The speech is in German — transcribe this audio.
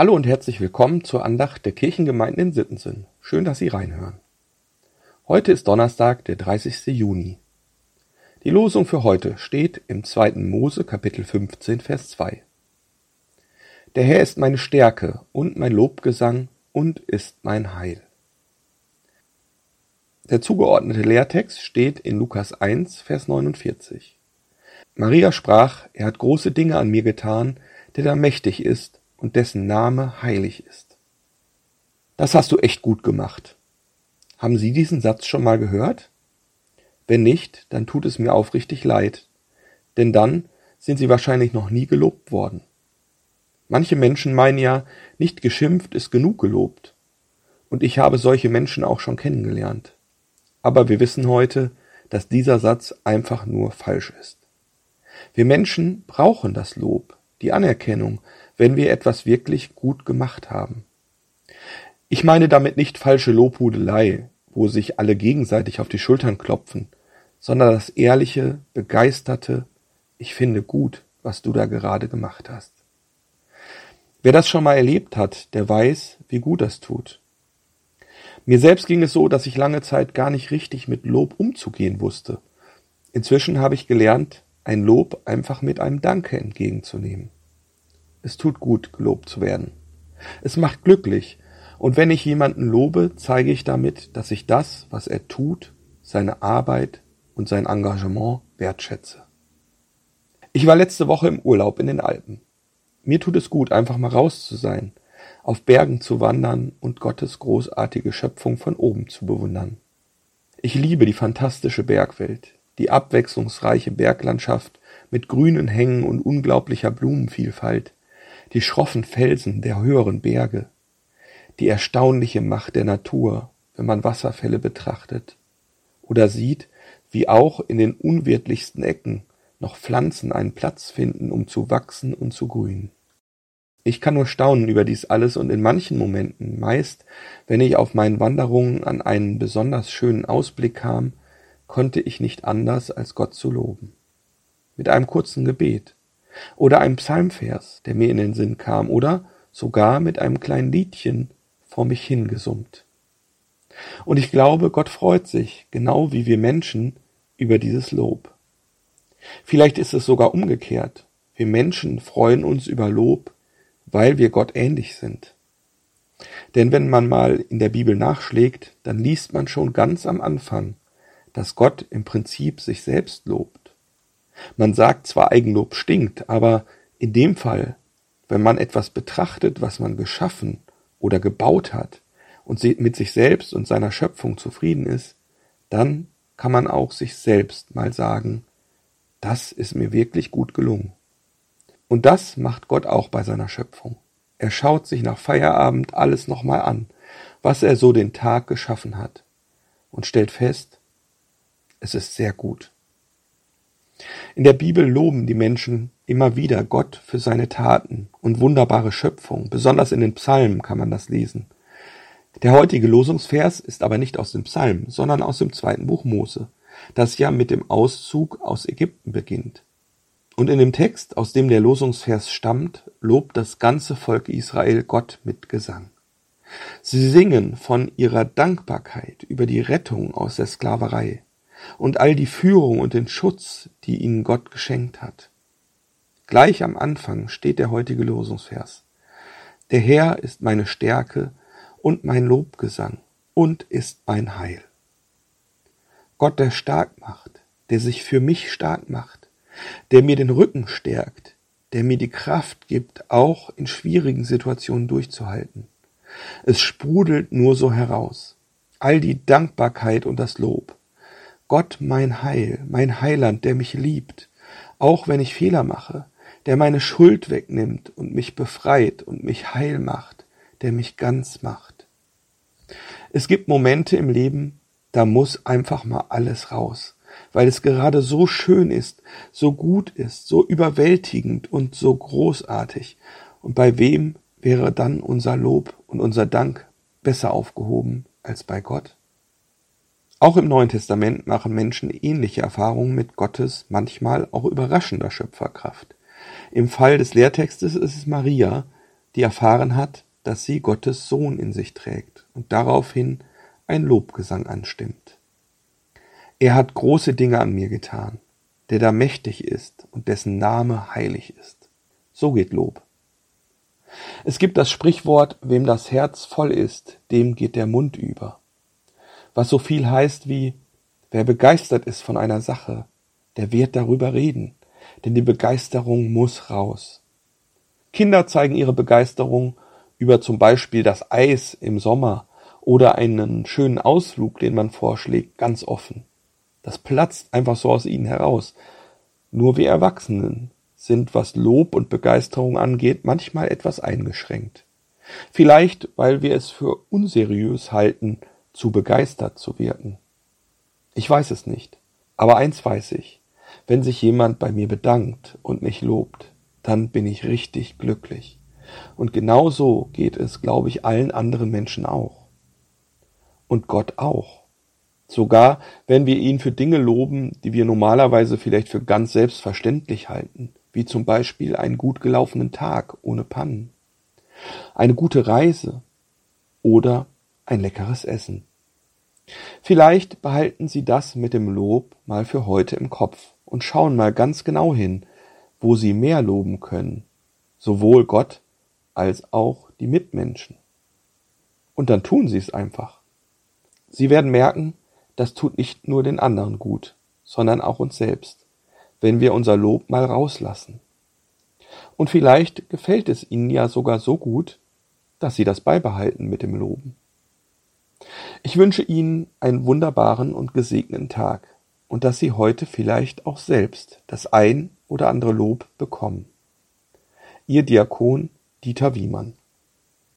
Hallo und herzlich willkommen zur Andacht der Kirchengemeinden in Sittensinn. Schön, dass Sie reinhören. Heute ist Donnerstag, der 30. Juni. Die Losung für heute steht im 2. Mose Kapitel 15 Vers 2. Der Herr ist meine Stärke und mein Lobgesang und ist mein Heil. Der zugeordnete Lehrtext steht in Lukas 1 Vers 49. Maria sprach, er hat große Dinge an mir getan, der da mächtig ist und dessen Name heilig ist. Das hast du echt gut gemacht. Haben Sie diesen Satz schon mal gehört? Wenn nicht, dann tut es mir aufrichtig leid, denn dann sind Sie wahrscheinlich noch nie gelobt worden. Manche Menschen meinen ja, nicht geschimpft ist genug gelobt. Und ich habe solche Menschen auch schon kennengelernt. Aber wir wissen heute, dass dieser Satz einfach nur falsch ist. Wir Menschen brauchen das Lob, die Anerkennung, wenn wir etwas wirklich gut gemacht haben. Ich meine damit nicht falsche Lobhudelei, wo sich alle gegenseitig auf die Schultern klopfen, sondern das ehrliche, begeisterte, ich finde gut, was du da gerade gemacht hast. Wer das schon mal erlebt hat, der weiß, wie gut das tut. Mir selbst ging es so, dass ich lange Zeit gar nicht richtig mit Lob umzugehen wusste. Inzwischen habe ich gelernt, ein Lob einfach mit einem Danke entgegenzunehmen. Es tut gut, gelobt zu werden. Es macht glücklich, und wenn ich jemanden lobe, zeige ich damit, dass ich das, was er tut, seine Arbeit und sein Engagement wertschätze. Ich war letzte Woche im Urlaub in den Alpen. Mir tut es gut, einfach mal raus zu sein, auf Bergen zu wandern und Gottes großartige Schöpfung von oben zu bewundern. Ich liebe die fantastische Bergwelt, die abwechslungsreiche Berglandschaft mit grünen Hängen und unglaublicher Blumenvielfalt, die schroffen Felsen der höheren Berge, die erstaunliche Macht der Natur, wenn man Wasserfälle betrachtet oder sieht, wie auch in den unwirtlichsten Ecken noch Pflanzen einen Platz finden, um zu wachsen und zu grünen. Ich kann nur staunen über dies alles und in manchen Momenten, meist wenn ich auf meinen Wanderungen an einen besonders schönen Ausblick kam, konnte ich nicht anders, als Gott zu loben. Mit einem kurzen Gebet, oder ein Psalmvers, der mir in den Sinn kam, oder sogar mit einem kleinen Liedchen vor mich hingesummt. Und ich glaube, Gott freut sich, genau wie wir Menschen, über dieses Lob. Vielleicht ist es sogar umgekehrt. Wir Menschen freuen uns über Lob, weil wir Gott ähnlich sind. Denn wenn man mal in der Bibel nachschlägt, dann liest man schon ganz am Anfang, dass Gott im Prinzip sich selbst lobt. Man sagt zwar Eigenlob stinkt, aber in dem Fall, wenn man etwas betrachtet, was man geschaffen oder gebaut hat und mit sich selbst und seiner Schöpfung zufrieden ist, dann kann man auch sich selbst mal sagen, das ist mir wirklich gut gelungen. Und das macht Gott auch bei seiner Schöpfung. Er schaut sich nach Feierabend alles nochmal an, was er so den Tag geschaffen hat, und stellt fest, es ist sehr gut. In der Bibel loben die Menschen immer wieder Gott für seine Taten und wunderbare Schöpfung, besonders in den Psalmen kann man das lesen. Der heutige Losungsvers ist aber nicht aus dem Psalm, sondern aus dem zweiten Buch Mose, das ja mit dem Auszug aus Ägypten beginnt. Und in dem Text, aus dem der Losungsvers stammt, lobt das ganze Volk Israel Gott mit Gesang. Sie singen von ihrer Dankbarkeit über die Rettung aus der Sklaverei und all die Führung und den Schutz, die ihnen Gott geschenkt hat. Gleich am Anfang steht der heutige Losungsvers. Der Herr ist meine Stärke und mein Lobgesang und ist mein Heil. Gott, der stark macht, der sich für mich stark macht, der mir den Rücken stärkt, der mir die Kraft gibt, auch in schwierigen Situationen durchzuhalten. Es sprudelt nur so heraus. All die Dankbarkeit und das Lob. Gott mein Heil, mein Heiland, der mich liebt, auch wenn ich Fehler mache, der meine Schuld wegnimmt und mich befreit und mich heil macht, der mich ganz macht. Es gibt Momente im Leben, da muss einfach mal alles raus, weil es gerade so schön ist, so gut ist, so überwältigend und so großartig. Und bei wem wäre dann unser Lob und unser Dank besser aufgehoben als bei Gott? Auch im Neuen Testament machen Menschen ähnliche Erfahrungen mit Gottes manchmal auch überraschender Schöpferkraft. Im Fall des Lehrtextes ist es Maria, die erfahren hat, dass sie Gottes Sohn in sich trägt und daraufhin ein Lobgesang anstimmt. Er hat große Dinge an mir getan, der da mächtig ist und dessen Name heilig ist. So geht Lob. Es gibt das Sprichwort, wem das Herz voll ist, dem geht der Mund über. Was so viel heißt wie, wer begeistert ist von einer Sache, der wird darüber reden, denn die Begeisterung muss raus. Kinder zeigen ihre Begeisterung über zum Beispiel das Eis im Sommer oder einen schönen Ausflug, den man vorschlägt, ganz offen. Das platzt einfach so aus ihnen heraus. Nur wir Erwachsenen sind, was Lob und Begeisterung angeht, manchmal etwas eingeschränkt. Vielleicht, weil wir es für unseriös halten, zu begeistert zu wirken. Ich weiß es nicht. Aber eins weiß ich. Wenn sich jemand bei mir bedankt und mich lobt, dann bin ich richtig glücklich. Und genau so geht es, glaube ich, allen anderen Menschen auch. Und Gott auch. Sogar wenn wir ihn für Dinge loben, die wir normalerweise vielleicht für ganz selbstverständlich halten, wie zum Beispiel einen gut gelaufenen Tag ohne Pannen, eine gute Reise oder ein leckeres Essen. Vielleicht behalten Sie das mit dem Lob mal für heute im Kopf und schauen mal ganz genau hin, wo Sie mehr loben können, sowohl Gott als auch die Mitmenschen. Und dann tun Sie es einfach. Sie werden merken, das tut nicht nur den anderen gut, sondern auch uns selbst, wenn wir unser Lob mal rauslassen. Und vielleicht gefällt es Ihnen ja sogar so gut, dass Sie das beibehalten mit dem Loben. Ich wünsche Ihnen einen wunderbaren und gesegneten Tag und dass Sie heute vielleicht auch selbst das ein oder andere Lob bekommen. Ihr Diakon Dieter Wiemann